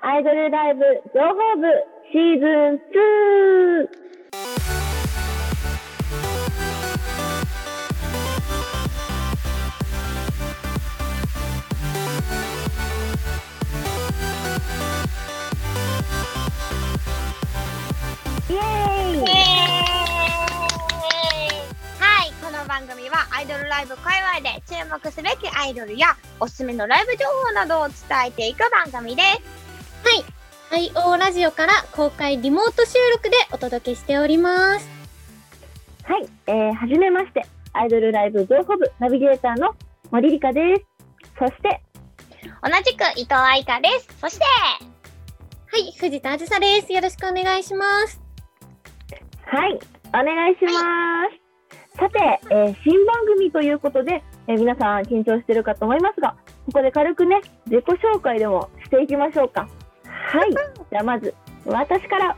アイドルライブ情報部シーズン2イエーイはい、この番組はアイドルライブ界隈で注目すべきアイドルやおすすめのライブ情報などを伝えていく番組です。IO ラジオから公開リモート収録でお届けしております。はい、えー、はじめまして、アイドルライブ情報部ナビゲーターの森理香です。そして、同じく伊藤愛香です。そして、はい、藤田あずさです。よろしくお願いします。はい、お願いします。さて、えー新番組ということで、えー皆さん緊張してるかと思いますが、ここで軽くね、自己紹介でもしていきましょうか。はい、じゃあまず、私から。は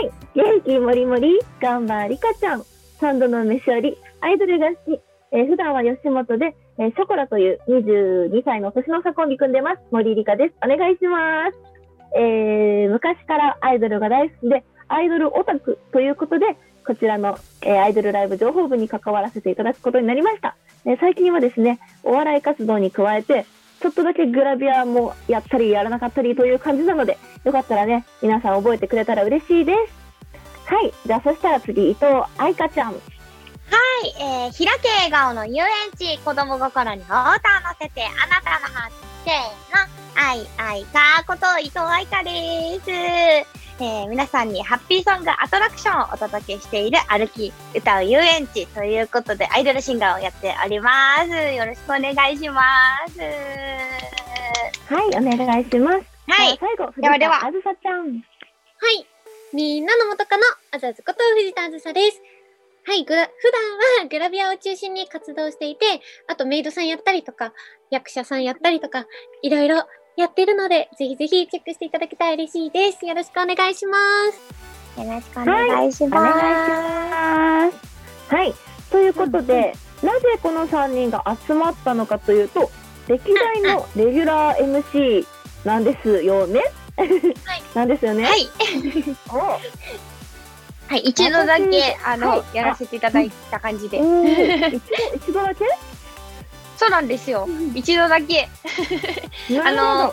い、元気もりもり、ガンバリカちゃん、三度の飯より、アイドルが好き、えー普段は吉本で、えーショコラという22歳の年の差コンビ組んでます、森理香です。お願いします。えー昔からアイドルが大好きで、アイドルオタクということで、こちらの、えーアイドルライブ情報部に関わらせていただくことになりました。えー最近はですね、お笑い活動に加えて、ちょっとだけグラビアもやったりやらなかったりという感じなので、よかったらね、皆さん覚えてくれたら嬉しいです。はい。じゃあ、そしたら次、伊藤愛香ちゃん。はい、えー、開け笑顔の遊園地、子供心にお歌を乗せて、あなたのハート、せーの、愛愛かこと伊藤愛香です。えー、皆さんにハッピーソングアトラクションをお届けしている歩き、歌う遊園地ということで、アイドルシンガーをやっております。よろしくお願いします。はい、お願いします。はいじゃあ最後、ではではあずさちゃん。はい、みんなの元カノ、あざずこと藤田あずさです。はい、グラ普段はグラビアを中心に活動していて、あとメイドさんやったりとか、役者さんやったりとか、いろいろやってるので、ぜひぜひチェックしていただけたら嬉しいです。よろしくお願いします。よろしくお願いしお願ます。いします。はい。ということで、なぜこの3人が集まったのかというと、歴代のレギュラー MC なんですよね。はい。なんですよね。はい。はい、一度だけ、あの、はいやらせていただいた感じでお。おー、一度、一度だけ？そうなんですよ。一度だけ。あの、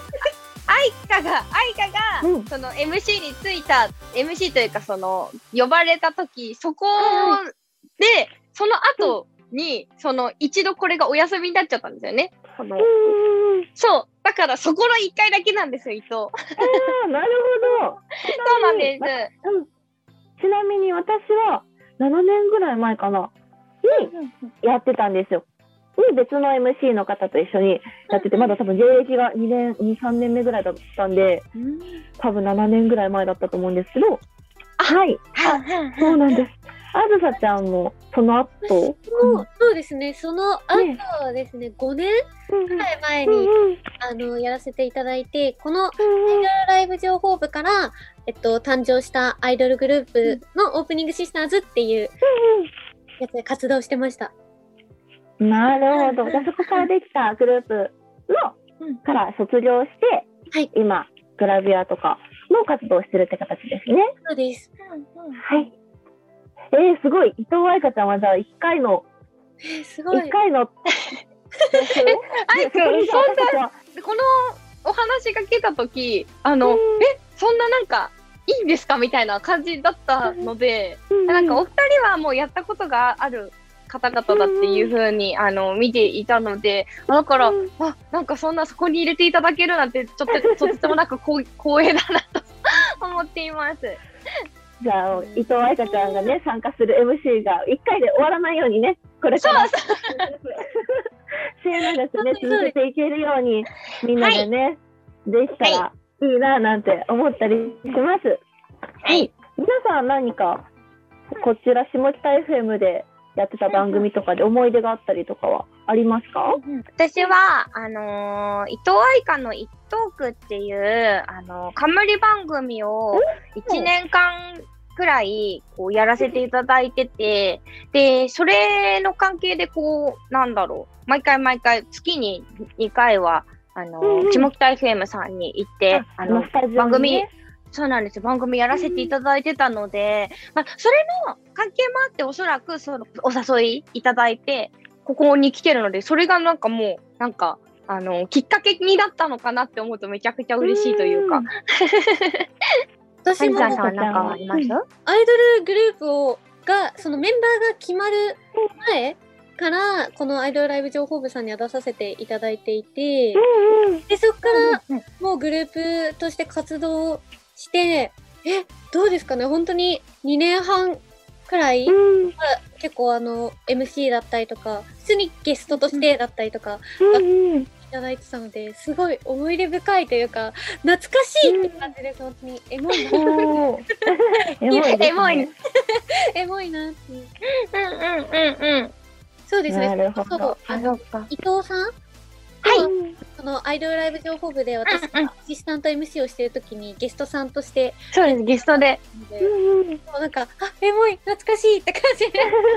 愛花が、愛花が、うんその MC についた、MC というかその、呼ばれた時、そこはで、その後に、その、一度これがお休みになっちゃったんですよね。このそう。だから、そこの一回だけなんですよ、伊藤。そあーなるほど。うなんです。うんちなみに私は7年ぐらい前かなにやってたんですよ。に別の MC の方と一緒にやってて、まだ多分芸歴が2年、2、3年目ぐらいだったんで、多分7年ぐらい前だったと思うんですけど、はい、そうなんです。あずさちゃんもその後、そうそうですね、その後ね。ですね、5年うんくらい前に、うんうん。あのやらせていただいて、このアイうん。ドルライブ情報部から、えっと、誕生したアイドルグループのオープニングシスターズっていうやつで活動してました。うんなるほど。じゃあそこからできたグループのから卒業して、はい今、グラビアとかの活動をしてるって形ですね。そうです。はい。えー、すごい。伊藤愛香ちゃんはじゃあ1回の、えーすごい1。回の、愛くん、そんな、このお話が来た時あの、うんえそんななんかいいんですかみたいな感じだったので、なんかお二人はもうやったことがある方々だっていう風に、あの見ていたのでだから、うんあなんかそんなそこに入れていただけるなんてちょっととてつもなく光 光栄だなと思っています。じゃあ、伊藤愛香ちゃんがね、参加する MC が1回で終わらないようにね、これから。末永くね、そうです続けていけるように、みんなでね、できたらいいななんて思ったりします。はい。皆さん何か、こちら下北 FM でやってた番組とかで思い出があったりとかはありますか？私は、あのー伊藤愛香の一トークっていう、あのー冠番組を1年間くらい、こう、やらせていただいてて、で、それの関係で、こう、なんだろう、毎回毎回、月に2回は、あの、うんうん。下北 FM さんに行って、あの番組、そうなんですよ。番組やらせていただいてたので、まあ、それの関係もあって、おそらく、その、お誘いいただいて、ここに来てるので、それがなんかもう、なんか、あの、きっかけになったのかなって思うとめちゃくちゃ嬉しいというか。私もハリザンさんかアイドルグループをがそのメンバーが決まる前からこのアイドルライブ情報部さんには出させていただいていて。うんうん。でそこからうん。もうグループとして活動してえどうですかね？本当に2年半くらい？うん。結構あの MC だったりとか普通にゲストとしてだったりとかうんうん。いただいてたのですごい思い出深いというか懐かしいって感じです本当に。エモいな エモいね。エモい。エモいなっていう。うんうんうんうん。そうですね。なるほど。伊藤さんはい。そのアイドルライブ情報部で私がアシスタント MC をしてる時にゲストさんとしてそうです、ゲストで。でうんうん。もうなんかあエモい懐かしいって感じ。で ありがとう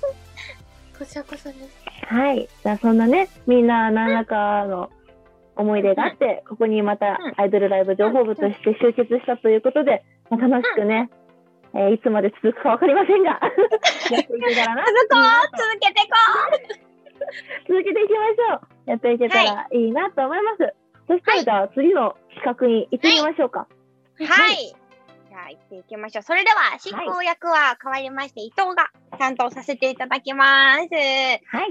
ございこちらこそですはい。じゃあそんなね、みんな何らかの思い出があって、ここにまたうん。アイドルライブ情報部として集結したということで、まあ、楽しくね、えーいつまで続くかわかりませんが、やっていけたらな。ます。続こう。続けてこ続けていきましょう。やっていけたらいいなと思います。そしたら次の企画に行ってみましょうか。うはい。じゃあ、行っていきましょう。それでは、進行役は変わりまして、伊藤が担当させていただきます。はい。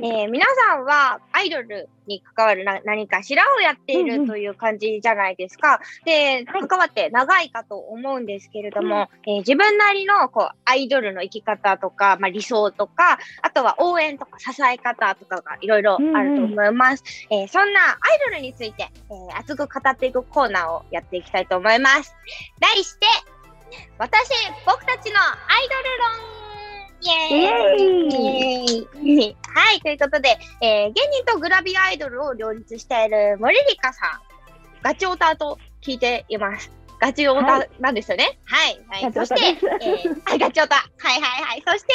えー皆さんはアイドルに関わるな何かしらをやっていうんうんるという感じじゃないですか。で、はい関わって長いかと思うんですけれども、えー自分なりのこうアイドルの生き方とか、まあ、理想とか、あとは応援とか支え方とかがいろいろあると思います。えーそんなアイドルについて、えー熱く語っていくコーナーをやっていきたいと思います。題して、私、僕たちのアイドル論イエーイイエーイはい、ということで、えー芸人とグラビアアイドルを両立している森リカさん、ガチオタと聞いています。ガチオタなんですよね。はい。はい、そして、えー、あガチオタ。はいはいはい。そして、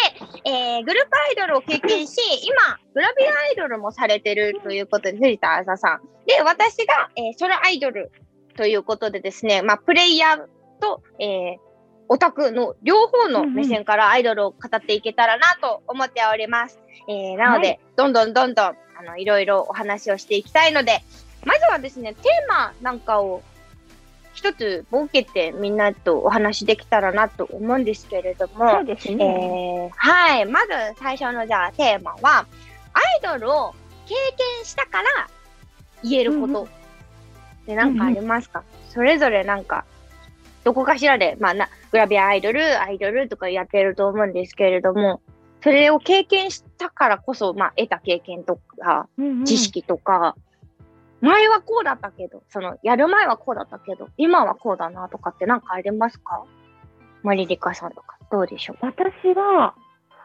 えーグループアイドルを経験し、今、グラビアアイドルもされてるということで、藤田あささん。で、私が、えーソロアイドルということでですね、まあ、プレイヤーと、えーオタクの両方の目線からアイドルを語っていけたらなと思っております。えーなので、はいどんどんどんどん、あの、いろいろお話をしていきたいので、まずはですね、テーマなんかを一つ設けてみんなとお話できたらなと思うんですけれども、そうですね。えーはい。まず最初のじゃあテーマは、アイドルを経験したから言えるこうんうとって何かありますか、それぞれなんか、どこかしらで、まあな、グラビアアイドル、アイドルとかやってると思うんですけれども、それを経験したからこそ、まあ、得た経験とか、うんうん。知識とか、前はこうだったけど、その、やる前はこうだったけど、今はこうだなとかってなんかありますか？マリリカさんとか、どうでしょう？私は、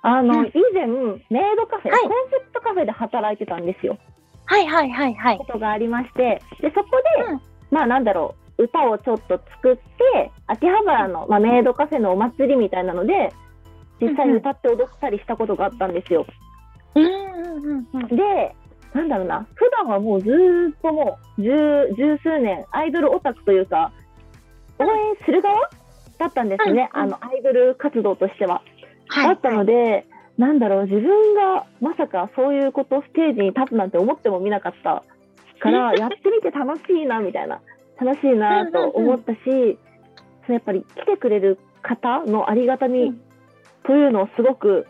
あの、うん。以前、メイドカフェ、はい。コンセプトカフェで働いてたんですよ。はいはいはいはい。こ。とがありまして、で、そこで、うん。まあなんだろう、歌をちょっと作って、秋葉原の、まあ、メイドカフェのお祭りみたいなので、実際に歌って踊ったりしたことがあったんですよ。うんうんうんうん。で、なんだろうな、普段はもうずーっともう十、十数年、アイドルオタクというか、応援する側だったんですね、うんあの、アイドル活動としては。はい。だったので、なんだろう、自分がまさかそういうことステージに立つなんて思ってもみなかったから、やってみて楽しいな、みたいな、楽しいなと思ったし、そのやっぱり来てくれる方のありがたみうん。というのをすごく、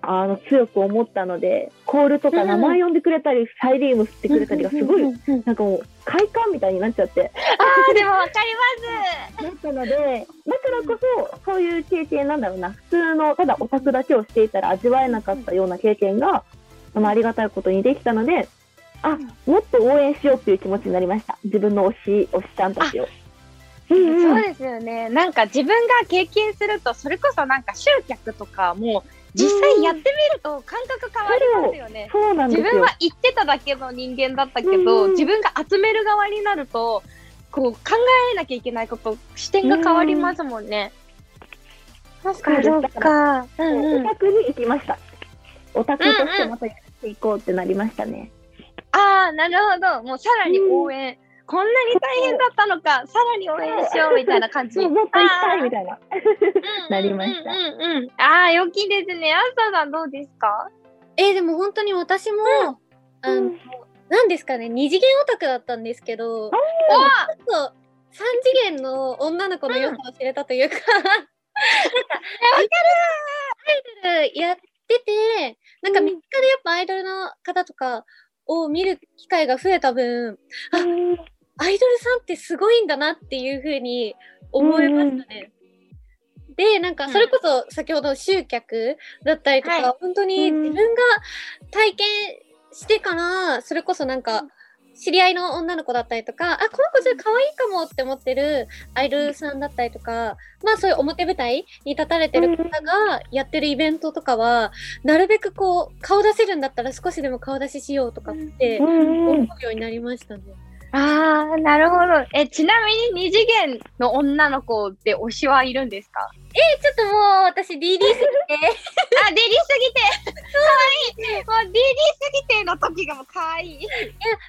あの強く思ったので、コールとか名前呼んでくれたり、サイリウム振ってくれたりがすごい、うんうんうんなんかもう快感みたいになっちゃって、ああ、でもわかりだったので、だからこそ、そういう経験なんだろうな、普通の、ただオタクだけをしていたら味わえなかったような経験が、あのありがたいことにできたので、あ、もっと応援しようっていう気持ちになりました。自分の推し、推しちゃんたちを。うんうんそうですよね。なんか自分が経験すると、それこそなんか集客とかも、実際やってみると感覚変わりますよね。そうなんですよ自分は。言ってただけの人間だったけど、うん自分が集める側になると、こう考えなきゃいけないこと、視点が変わりますもんね。そっそうですそ。うんうんオタクに行きました。オタクとしてまたやっていこうってなりましたね。ああ、なるほど。もうさらに応援。こんなに大変だったのか、さらに応援しようみたいな感じ。もう。もっと行きたいみたいな。なりました。うんうんうんうん。ああ、良きですね。あささんどうですか？えーでも本当に私も、あの、なんですかね、二次元オタクだったんですけど、ちょっと三次元の女の子の良さを知れたというか、なんか、アイドルやってて、なんか身近でやっぱアイドルの方とかを見る機会が増えた分、あアイドルさんってすごいんだなっていうふうに思いましたね。で、なんかそれこそ先ほど集客だったりとか、はい。本当にうん自分が体験してから、それこそなんか、知り合いの女の子だったりとか、あ、この子ちょっと可愛いかもって思ってるアイドルさんだったりとか、まあそういう表舞台に立たれてる方がやってるイベントとかは、なるべくこう、顔出せるんだったら少しでも顔出ししようとかって思うようになりましたね。ああ、なるほど。え、ちなみに二次元の女の子って推しはいるんですか？ちょっともう私 DD すぎて、あ、デリすぎてかわいいもうデリすぎての時がもうかわいい。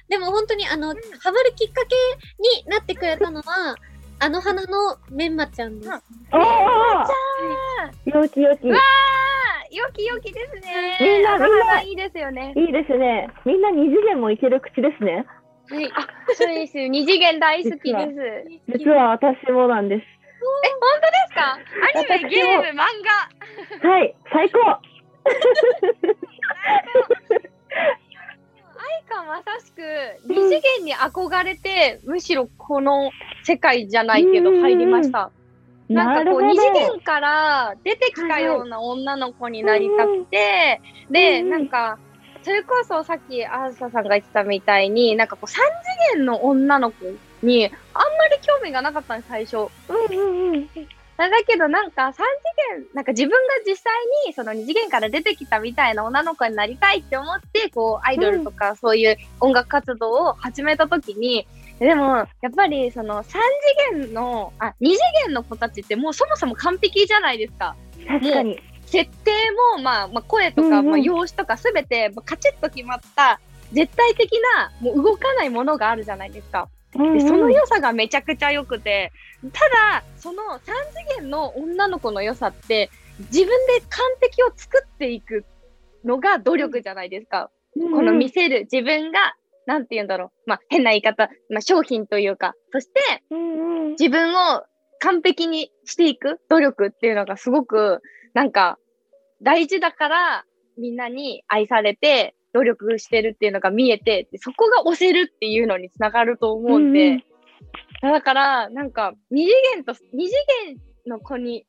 でも本当にあの、ハマるきっかけになってくれたのは、あの花のメンマちゃんです。ああ、よきよき。わーよきよきですね。みんなみんないいですよね。いいですね。みんな二次元もいける口ですね。はい。あ、そうです。二次元大好きです。実は私もなんです。本当ですか？アニメ、ゲーム、漫画。はい、最高。愛かまさしく二次元に憧れて、むしろこの世界じゃないけどうん入りました。なんかこう二次元から出てきたような女の子になりたくて、で、うんなんか、それこそさっきあーささんが言ってたみたいに、なんかこう三次元の女の子にあんまり興味がなかったんです、最初。どうんうんうん。だけどなんか三次元、なんか自分が実際にその二次元から出てきたみたいな女の子になりたいって思って、こうアイドルとかそういう音楽活動を始めた時に、でもやっぱりその三次元の、あ、二次元の子たちってもうそもそも完璧じゃないですか。確かに。設定も、まあ、まあ、声とか、まあ、容姿とかすべて、まあカチッと決まった絶対的なもう動かないものがあるじゃないですか。で、その良さがめちゃくちゃ良くて、ただ、その三次元の女の子の良さって、自分で完璧を作っていくのが努力じゃないですか。この見せる自分が、なんて言うんだろう。まあ、変な言い方、まあ、商品というか、そして、自分を完璧にしていく努力っていうのがすごく、なんか、大事だから、みんなに愛されて、努力してるっていうのが見えて、でそこが押せるっていうのにつながると思うんで、うんうんだから、なんか、二次元と、二次元の子に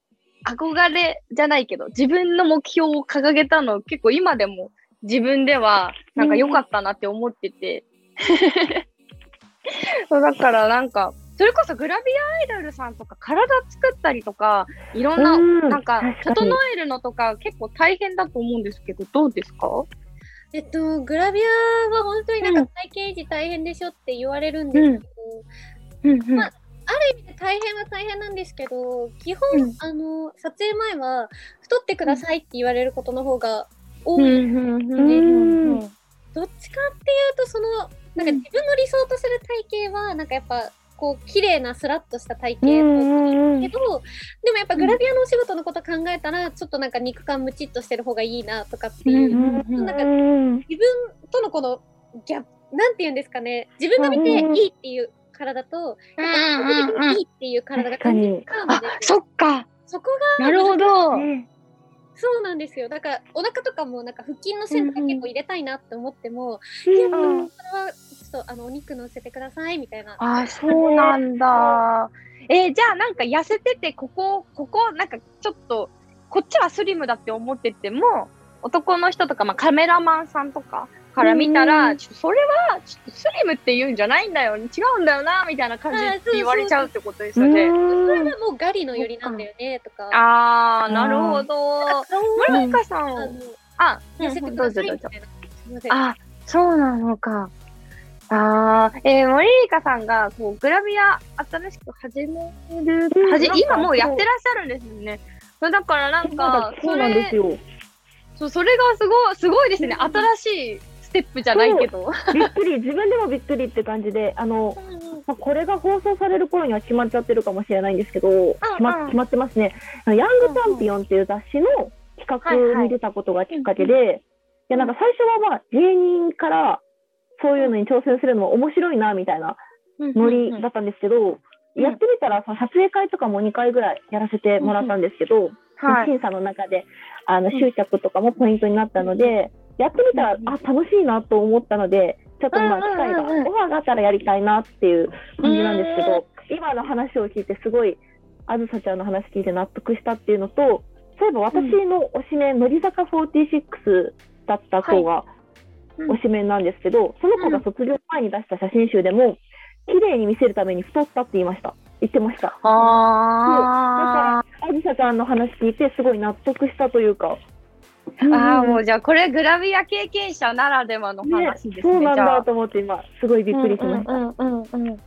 憧れじゃないけど、自分の目標を掲げたの結構今でも自分ではなんか良かったなって思ってて。そうだからなんか、それこそグラビアアイドルさんとか体作ったりとか、いろんな、うん。なんか、整えるのとか結構大変だと思うんですけど、どうですか？えっと、グラビアは本当になんか体型維持大変でしょって言われるんですけど、うん。うん。まあある意味で大変は大変なんですけど、基本、うん。あの、撮影前は太ってくださいって言われることの方が多い。うん。うん。うん。うん。どっちかっていうと、その、なんか自分の理想とする体型は、なんかやっぱ、こう、綺麗なスラッとした体型けど、でもやっぱグラビアのお仕事のこと考えたら、ちょっとなんか肉感ムチっとしてる方がいいなとかっていう、うんなんかうん自分とのこのギャップ、なんて言うんですかね、自分が見てうんいいっていう体と、うんいいっていう体が確かに違うんあで、そっか。そこが、なるほど。ねそうなんですよ。だから、お腹とかもなんか腹筋の線とか結構入れたいなって思っても、うんいや、それはとあのお肉乗せてくださいみたいな。あ、そうなんだ。えーじゃあなんか痩せてて、ここ、ここ、なんかちょっと、こっちはスリムだって思ってても、男の人とか、まあカメラマンさんとかから見たら、うんちょっとそれは、ちょっとスリムって言うんじゃないんだよ、違うんだよな、みたいな感じあで言われちゃうってことですよね。うんそれはもうガリの寄りなんだよねとか。あー、なるほど。顔モニカさんあ痩せてくださいみた。いな。あ、そうなのか。あー、えー、森リカさんが、こう、グラビア新しく始める、はじ今もうやってらっしゃるんですよね。そうだからなんか、そうなんですよ。そう、それがすごい、すごいですね。新しいスステップじゃないけど。びっくり、自分でもびっくりって感じで、あの、まあ、これが放送される頃には決まっちゃってるかもしれないんですけど、決ま決まってますね。ヤングチャンピオンっていう雑誌の企画に出たことがきっかけで、いや、なんか最初はまあ芸人からそういうのに挑戦するのも面白いな、みたいなノリだったんですけど、やってみたら、その撮影会とかも2回ぐらいやらせてもらったんですけど、はい。審査の中であの執着とかもポイントになったので、やってみたら、あ、楽しいなと思ったので、ちょっと今、機会が、オファーがあったらやりたいなっていう感じなんですけど、今の話を聞いて、すごい、あずさちゃんの話聞いて納得したっていうのと、そういえば私の推しメン、乃木坂46だった子がうん推しメンなんですけど、その子が卒業前に出した写真集でも、綺麗に見せるために太ったって言いました。言ってました。ああずさちゃんの話聞いて、すごい納得したというか。ーあー、もううじゃあこれグラビア経験者ならではの話ですね。そうなんだと思って今、すごいびっくりしました。うんうんうんうんうん。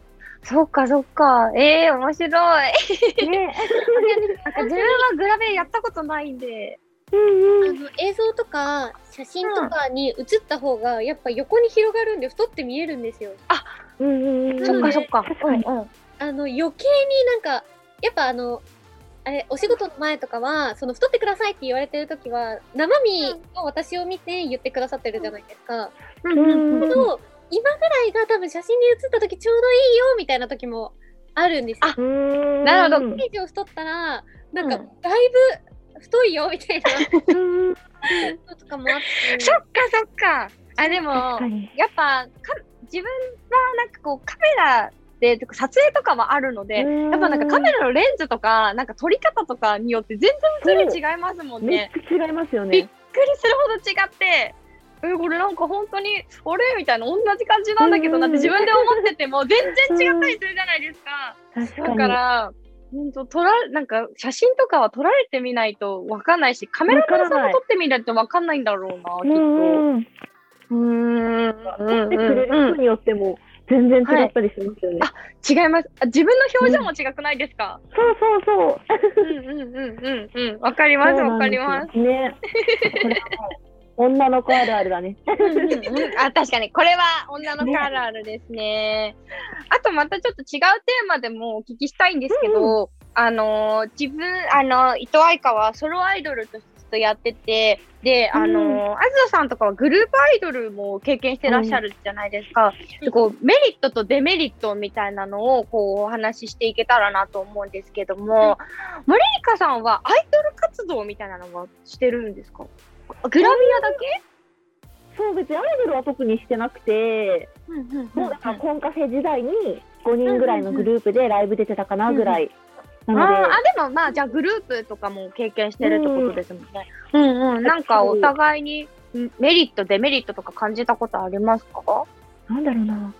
そっかそっか。ええー、面白い。ね なんか自分はグラビアやったことないんで。うんうん。あの映像とか写真とかに映った方がやっぱ横に広がるんで太って見えるんですよ。うんうんうんそっかそっか。うんうん。あの余計になんかやっぱあのあれお仕事の前とかはその太ってくださいって言われてる時は生身の私を見て言ってくださってるじゃないですか。うんうんうん。けど今ぐらいが多分写真に写った時ちょうどいいよみたいな時もあるんですよ。あうん。なるほど以上太ったらなんかうん。だいぶ太いよみたいなとかもあって。そっかそっか。あ、でも、やっぱか自分はなんかこうカメラで撮影とかもあるので、うんやっぱなんかカメラのレンズとかなんか撮り方とかによって全然種類違いますもんね。違いますよびっね。くりするほど違って。えこれなんか本当にあれ？みたいな同じ感じなんだけどなって自分で思ってても全然違ったりするじゃないですか。だ確かに。から、本当撮らなんか写真とかは撮られてみないとわかんないし、カメラマンさんも撮ってみないとわかんないんだろうな、きっと。うん。撮ってくれる人によっても全然違ったりしますよね。あ違います。あ自分の表情も違くないですか、そうそうそう。うん、うんうんうんうん。わかります、わかります。す。ね。女の子あるあるだね。うんうん。うんあ確かに。これは女の子あるあるですね。あとまたちょっと違うテーマでもお聞きしたいんですけど、あのー自分あの伊藤愛花はソロアイドルとしてとやっててであのーあずささんとかはグループアイドルも経験してらっしゃるじゃないですか。でこうメリットとデメリットみたいなのをこうお話ししていけたらなと思うんですけども、森リさんはアイドル活動みたいなのはしてるんですか？グラビアだけ？そう別にアイドルは特にしてなくて、もうだからコンカフェ時代に5人ぐらいのグループでライブ出てたかなぐらい。なので、あーあでもまあじゃあグループとかも経験してるってことですもんね。うんうん。なんかお互いにんメリットデメリットとか感じたことありますか？なんだろうな。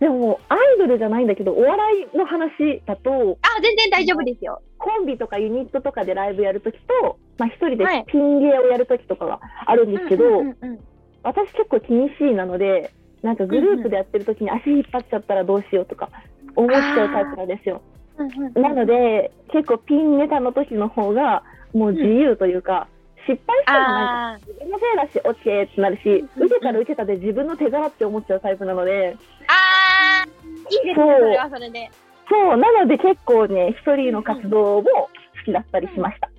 でも、アイドルじゃないんだけど、お笑いの話だと、あ全然大丈夫ですよ。コンビとかユニットとかでライブやるときと、まあ一人ではい。ピン芸をやるときとかがあるんですけど、うんうんうん私結構気にしいなので、なんかグループでやってるときに足引っ張っちゃったらどうしようとか思っちゃうタイプなんですよ。うんうんうん。なので、結構ピンネタの時の方が、もう自由というか、失敗してもなんか自分のせいだし、オッケーってなるし、うん。受けたら受けたで自分の手柄って思っちゃうタイプなので、あーいいですねそれはそれで。そう、なので結構ね、一人の活動も好きだったりしました。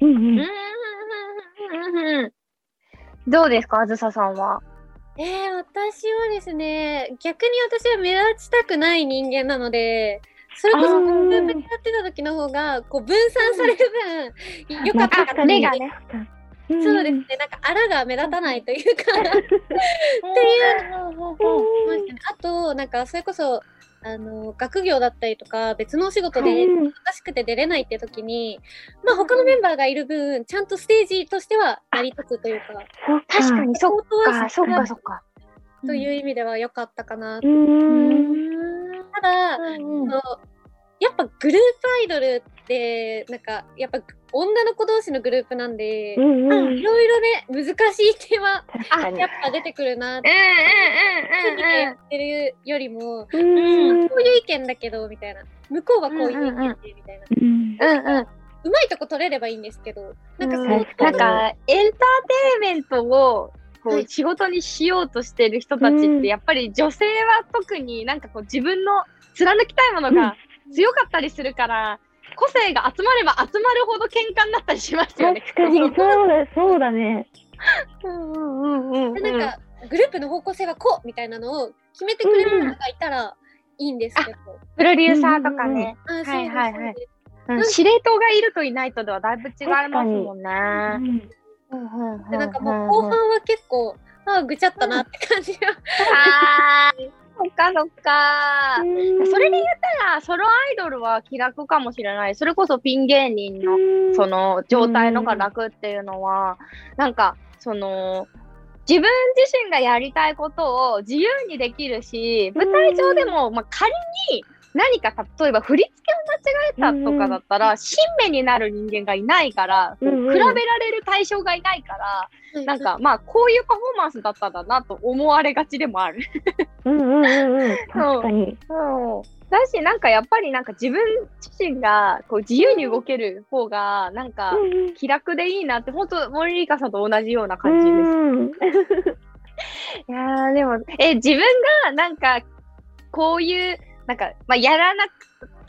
うんどうですかあずささんは？えー、私はですね、逆に私は目立ちたくない人間なので、それこそあーグループでやってた時の方が、こう分散される分、良かったかな目がね。そうですね、なんかあらが目立たないというか、っていううましたねあと、なんかそれこそ、あの、学業だったりとか、別のお仕事でうん。難しくて出れないって時に、まあ他のメンバーがいる分、ちゃんとステージとしては成り立つというか、確かにそっかそっかそっか。という意味では良かったかな。ううん。んただ、うんやっぱグループアイドルって、なんか、やっぱ女の子同士のグループなんで、いうんうん。ろいろね、難しい点は、やっぱ出てくるなって、うんうんうんうんやってるよりも、うんこういう意見だけど、みたいな。向こうはこういう意見で、みたいな。うんうんうん。うまいとこ取れればいいんですけど、なんかそう、確かになんかエンターテインメントをこはいう仕事にしようとしてる人たちっうんてやっぱり女性は特になんかこう自分の貫きたいものが強かったりするから、個性が集まれば集まるほど喧嘩になったりしますよね。確かに、そうだ、そうだね。うんうんうんうん。でなんか、グループの方向性はこうみたいなのを決めてくれる人がいたらいいんですけど。プロデューサーとかね、あそうですはいはいはい。そうん司令塔がいるといないとではだいぶ違いますもんね。でなんかもう後半は結構、ああ、ぐちゃったなって感じが。あー そっかそっか。うんそれで言ったら、ソロアイドルは気楽かもしれない。それこそピン芸人のその状態のが楽っていうのは、なんか、その、自分自身がやりたいことを自由にできるし、舞台上でも、まあ、仮に何か例えば振り付けを間違えたとかだったら、新芽になる人間がいないから、比べられる対象がいないから、なんかまあこういうパフォーマンスだったんだなと思われがちでもある。うんうんうんうん。確かに。そう。だし、なんかやっぱりなんか自分自身がこう自由に動ける方が、なんかうん気楽でいいなって、本当森リカさんと同じような感じです。うん いやー、でも、え、自分がなんか、こういう、なんか、まあ、やらな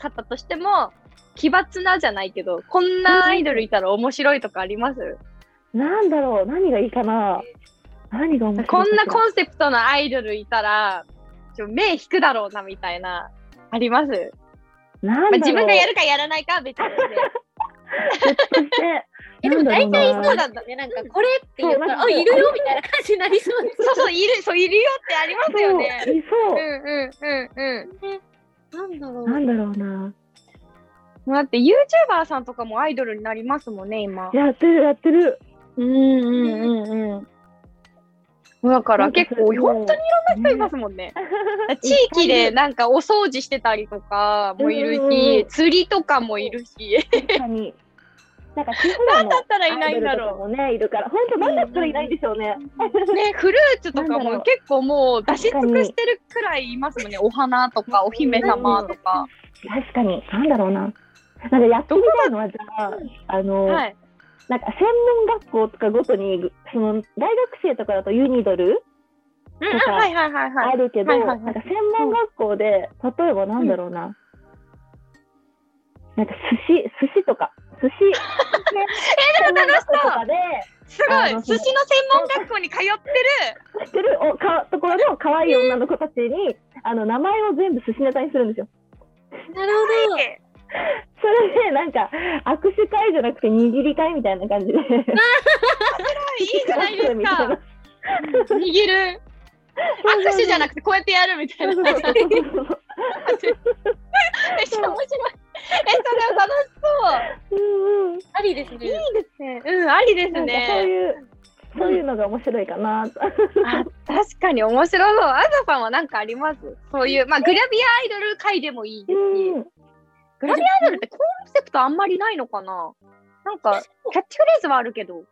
かったとしても、奇抜なじゃないけど、こんなアイドルいたら面白いとかあります？なんだろう、何がいいかな。何が面白いこんなかコンセプトのアイドルいたら、ちょ目引くだろうな、みたいな、あります？な。んだろう自分がやるかやらないかは別に えでも大体そうだ。なんだね。なんかこれって言ったら、あ、いるよみたいな感じになりそうです。そうそう、いる、そう、いるよってありますよね。そういそううんうんうんうん。なんだろう。なんだろうな。だって YouTuber さんとかもアイドルになりますもんね、今。やってる、やってる。うんうんうんうん。だから結構、本当にいろんな人いますもんね。地域でなんかお掃除してたりとかもいるしん、釣りとかもいるし。確かに。なんか、地方のだったらいないんだろアイドルとかもね、いるから、本当なんだったらいないんでしょうね。う。ね、フルーツとかも結構もう出し尽くしてるくらいいますもんね。お花とかお姫様とか。確かに、なんだろうな。なんかやってみたいのは、じゃあ、あの、はい。なんか専門学校とかごとに、その大学生とかだとユニドルとかはいはいはいはい。あるけど、なんか専門学校で、例えばなんだろうな。なんか寿司、寿司とか、寿司。え、でも楽しそう。すごい。寿司の専門学校に通ってる。てる。おかところの可愛い女の子たちに、あの名前を全部寿司ネタにするんですよ。なるほど。それで、なんか、握手会じゃなくて握り会みたいな感じで。いいじゃないですか。握る。握手じゃなくてこうやってやる。みたいな。めっちゃ面白い。え、それは楽しそう。うんうんありですね。いいですね。うん、ありですなんかそうね。いう、そういうのが面白いかなと。あ、確かに面白そう。あざさんは何かあります？そういう、まあ、グラビアアイドル界でもいいですし、うんグラビアアイドルってコンセプトあんまりないのかな？なんか、キャッチフレーズはあるけど。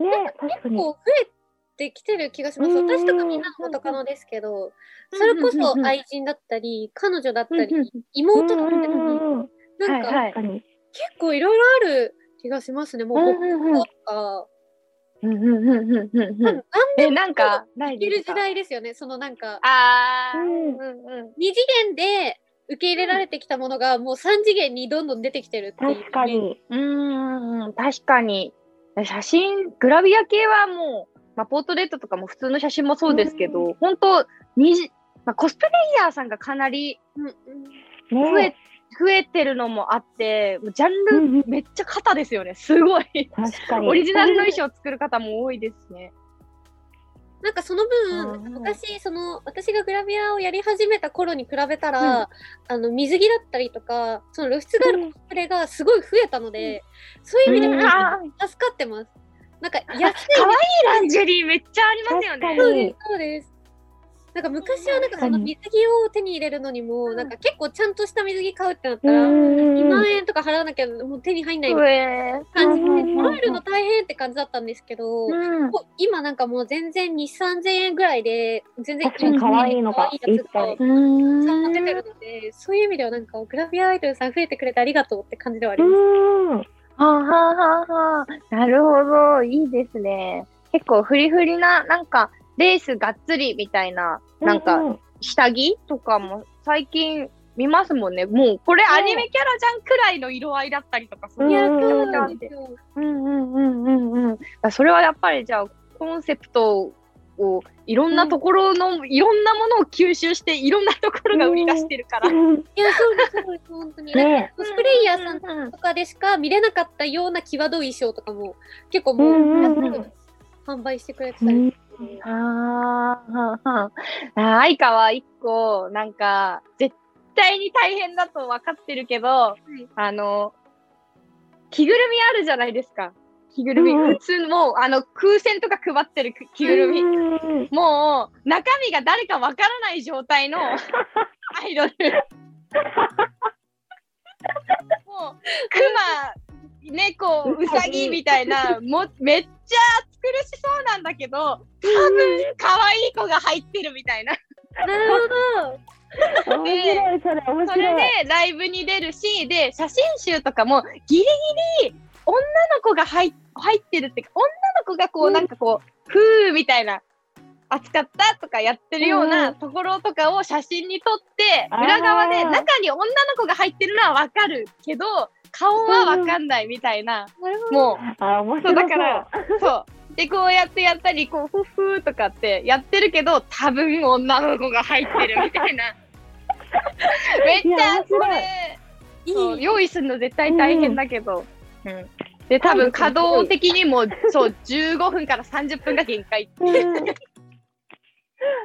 ね。結構増えてきてる気がします。うん私とかみんなの元カノですけど、それこそ愛人だったり、彼女だったり、妹だったり、なんかはい確かに。結構いろいろある気がしますね。もう僕とか、うんなんか、ないる時代ですよね。そのなんか、あー、うん次元で受け入れられてきたものが、もう三次元にどんどん出てきてるっていう。確か。に。うーん、確かに。写真、グラビア系はもう、まあ、ポートレートとかも普通の写真もそうですけど、本当にじ、まあ、コスプレイヤーさんがかなりうんうん増え、ね、増えてるのもあって、もうジャンルうんうんめっちゃ型ですよね。すごい。確かに。オリジナルの衣装を作る方も多いですね。なんかそのうん分、昔、その、私がグラビアをやり始めた頃に比べたら、あの、水着だったりとか、その露出があるコスプレがすごい増えたので、そういう意味でうんもあ助かってます。なんか、安い可愛いランジェリーめっちゃありますよね。そうにです、そうです。なんか昔はなんかその水着を手に入れるのにも、なんか結構ちゃんとした水着買うってなったら、2万円とか払わなきゃもう手に入んないみたい上。な感じで、うん揃えるの大変って感じだったんですけど、今なんかもう全然2、3000円ぐらいで、全然可愛いのが可愛いやつがいっぱい。たくさん出てるので、そういう意味ではなんかグラビアアイドルさん増えてくれてありがとうって感じではあります。うん。はあはあ。なるほど。いいですね。結構フリフリな、なんか、レースがっつりみたいな、なんか、うう下着とかも最近見ますもんね。もう、これアニメキャラじゃんくらいの色合いだったりとかする。いや、うんそうなん。うんうんうんうんうん。それはやっぱりじゃあ、コンセプトをいろんなところの、いろんなものを吸収して、いろんなところが売り出してるから。うん。いや、そうです、そうです、本当に。ね。コスプレイヤーさんうんうんとかでしか見れなかったような際どい衣装とかも結構うもんうんうん。販売してくれてたり。うん。ああ愛花は一個、なんか、絶対に大変だと分かってるけど、い。あの、着ぐるみあるじゃないですか。着ぐるみ。普通もう、あの、空戦とか配ってる着ぐるみ。うんもう、中身が誰か分からない状態の アイドル。もう、クマ、猫、ウサギみたいな、もめっちゃ暑苦しそうなんだけど、多分、可愛い子が入ってるみたいな。なるほど。それ面それ。でライブに出るし、で、写真集とかもギリギリ女の子が入入ってるって女の子がこう、うんなんかこう、ふーみたいな、扱ったとかやってるよううなんところとかを写真に撮って、あー裏側で中に女の子が入ってるのはわかるけど、顔はわかんないみたいな、なるほど。もあ、面白そうだからう、そう。で、こうやってやったり、こう、ふっふーとかってやってるけど、多分女の子が入ってるみたいな。めっちゃそれ、いい。用意するの絶対大変だけど。うん。で、多分稼働的にも、そう、15分から30分が限界。うん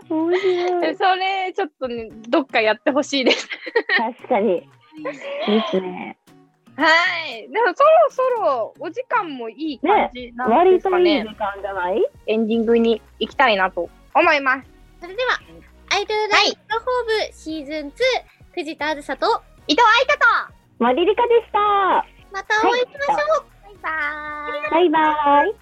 面白い。でそれ、ちょっとね、どっかやってほしいです。確かに。ですね。はい。でも、そろそろ、お時間もいい感じなんで割すかね。といい時間じゃない？エンディングに行きたいなと思います。それでは、アイドルライブホームシーズン2、藤田あずさと、伊藤愛香と、マリリカでした。またお会いしましょう。バイバイ。バイバイ。